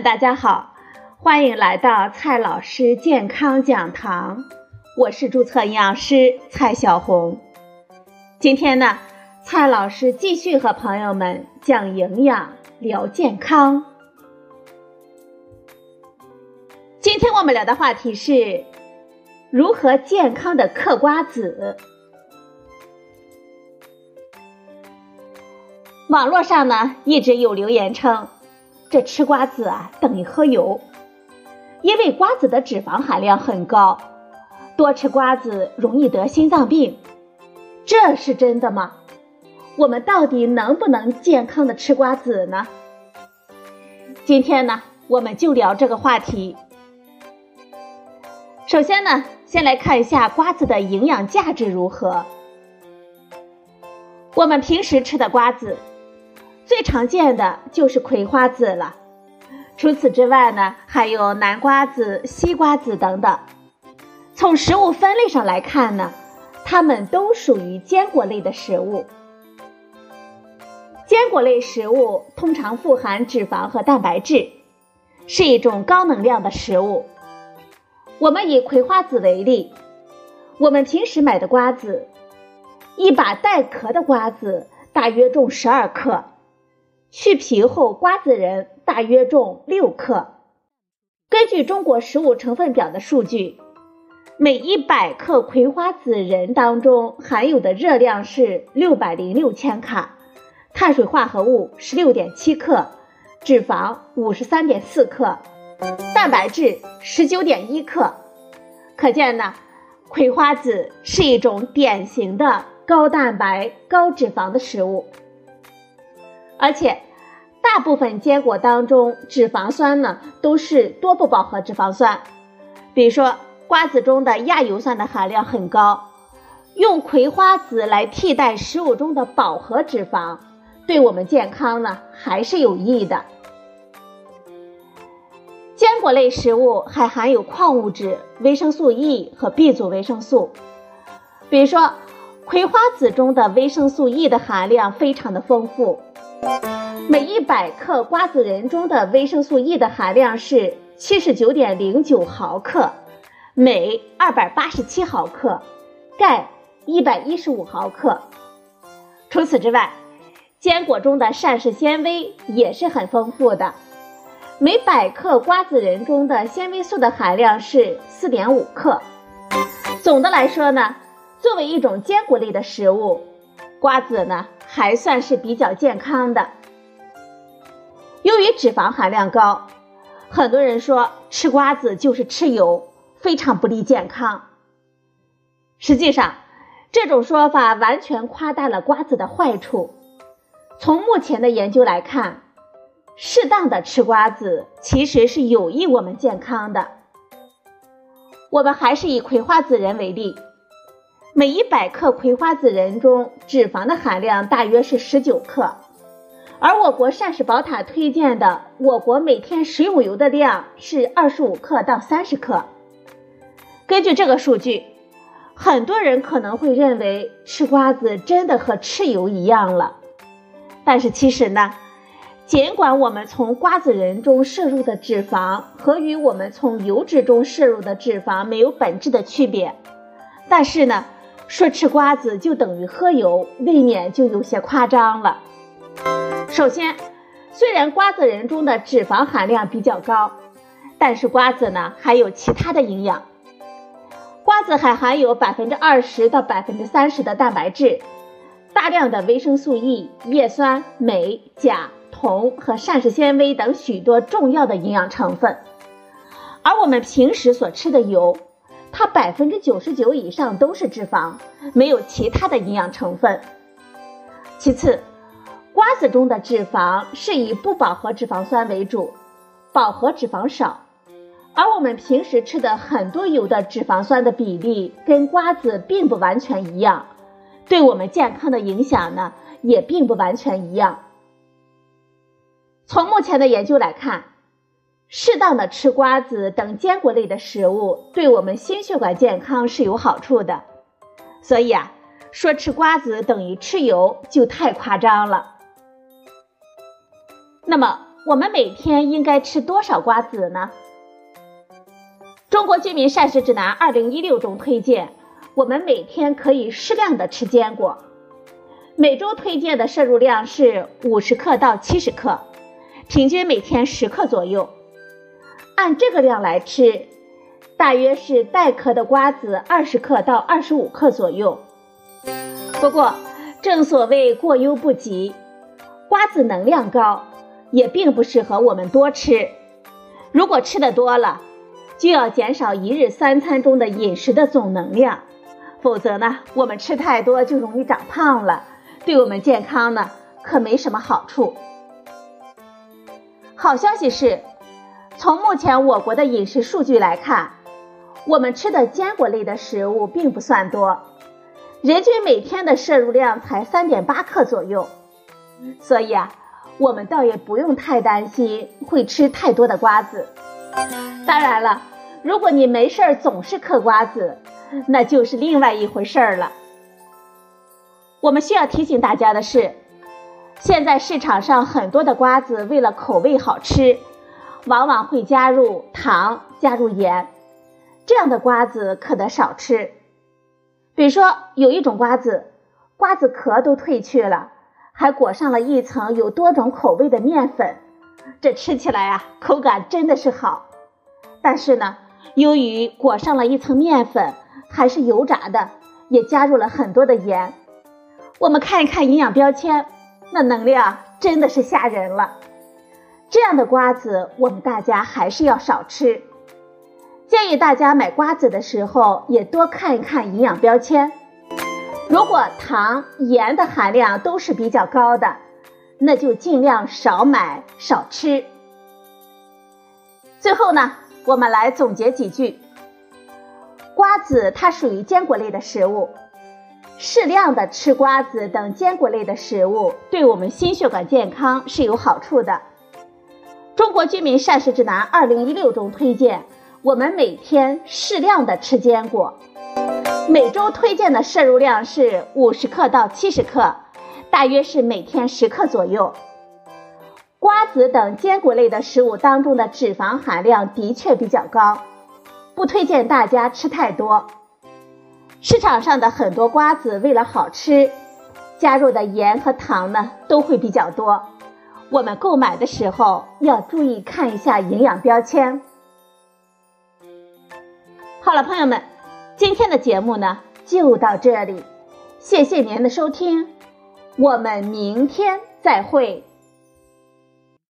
大家好，欢迎来到蔡老师健康讲堂，我是注册营养师蔡小红。今天呢，蔡老师继续和朋友们讲营养、聊健康。今天我们聊的话题是如何健康的嗑瓜子。网络上呢，一直有留言称。这吃瓜子啊等于喝油，因为瓜子的脂肪含量很高，多吃瓜子容易得心脏病，这是真的吗？我们到底能不能健康的吃瓜子呢？今天呢，我们就聊这个话题。首先呢，先来看一下瓜子的营养价值如何。我们平时吃的瓜子。常见的就是葵花籽了，除此之外呢，还有南瓜子、西瓜子等等。从食物分类上来看呢，它们都属于坚果类的食物。坚果类食物通常富含脂肪和蛋白质，是一种高能量的食物。我们以葵花籽为例，我们平时买的瓜子，一把带壳的瓜子大约重十二克。去皮后，瓜子仁大约重六克。根据中国食物成分表的数据，每一百克葵花籽仁当中含有的热量是六百零六千卡，碳水化合物十六点七克，脂肪五十三点四克，蛋白质十九点一克。可见呢，葵花籽是一种典型的高蛋白、高脂肪的食物。而且，大部分坚果当中脂肪酸呢都是多不饱和脂肪酸，比如说瓜子中的亚油酸的含量很高。用葵花籽来替代食物中的饱和脂肪，对我们健康呢还是有益的。坚果类食物还含有矿物质、维生素 E 和 B 族维生素，比如说葵花籽中的维生素 E 的含量非常的丰富。每一百克瓜子仁中的维生素 E 的含量是七十九点零九毫克，镁二百八十七毫克，钙一百一十五毫克。除此之外，坚果中的膳食纤维也是很丰富的。每百克瓜子仁中的纤维素的含量是四点五克。总的来说呢，作为一种坚果类的食物，瓜子呢。还算是比较健康的。由于脂肪含量高，很多人说吃瓜子就是吃油，非常不利健康。实际上，这种说法完全夸大了瓜子的坏处。从目前的研究来看，适当的吃瓜子其实是有益我们健康的。我们还是以葵花籽仁为例。每一百克葵花籽仁中脂肪的含量大约是十九克，而我国膳食宝塔推荐的我国每天食用油的量是二十五克到三十克。根据这个数据，很多人可能会认为吃瓜子真的和吃油一样了，但是其实呢，尽管我们从瓜子仁中摄入的脂肪和与我们从油脂中摄入的脂肪没有本质的区别，但是呢。说吃瓜子就等于喝油，未免就有些夸张了。首先，虽然瓜子仁中的脂肪含量比较高，但是瓜子呢还有其他的营养。瓜子还含有百分之二十到百分之三十的蛋白质，大量的维生素 E、叶酸、镁、钾、铜和膳食纤维等许多重要的营养成分。而我们平时所吃的油。它百分之九十九以上都是脂肪，没有其他的营养成分。其次，瓜子中的脂肪是以不饱和脂肪酸为主，饱和脂肪少。而我们平时吃的很多油的脂肪酸的比例跟瓜子并不完全一样，对我们健康的影响呢也并不完全一样。从目前的研究来看。适当的吃瓜子等坚果类的食物，对我们心血管健康是有好处的。所以啊，说吃瓜子等于吃油就太夸张了。那么，我们每天应该吃多少瓜子呢？中国居民膳食指南二零一六中推荐，我们每天可以适量的吃坚果，每周推荐的摄入量是五十克到七十克，平均每天十克左右。按这个量来吃，大约是带壳的瓜子二十克到二十五克左右。不过，正所谓过犹不及，瓜子能量高，也并不适合我们多吃。如果吃的多了，就要减少一日三餐中的饮食的总能量，否则呢，我们吃太多就容易长胖了，对我们健康呢可没什么好处。好消息是，从目前我国的饮食数据来看，我们吃的坚果类的食物并不算多，人均每天的摄入量才三点八克左右，所以啊，我们倒也不用太担心会吃太多的瓜子。当然了。如果你没事儿总是嗑瓜子，那就是另外一回事儿了。我们需要提醒大家的是，现在市场上很多的瓜子为了口味好吃，往往会加入糖、加入盐，这样的瓜子可得少吃。比如说，有一种瓜子，瓜子壳都褪去了，还裹上了一层有多种口味的面粉，这吃起来啊，口感真的是好，但是呢。由于裹上了一层面粉，还是油炸的，也加入了很多的盐。我们看一看营养标签，那能量真的是吓人了。这样的瓜子，我们大家还是要少吃。建议大家买瓜子的时候，也多看一看营养标签。如果糖、盐的含量都是比较高的，那就尽量少买少吃。最后呢？我们来总结几句：瓜子它属于坚果类的食物，适量的吃瓜子等坚果类的食物，对我们心血管健康是有好处的。中国居民膳食指南二零一六中推荐，我们每天适量的吃坚果，每周推荐的摄入量是五十克到七十克，大约是每天十克左右。瓜子等坚果类的食物当中的脂肪含量的确比较高，不推荐大家吃太多。市场上的很多瓜子为了好吃，加入的盐和糖呢都会比较多。我们购买的时候要注意看一下营养标签。好了，朋友们，今天的节目呢就到这里，谢谢您的收听，我们明天再会。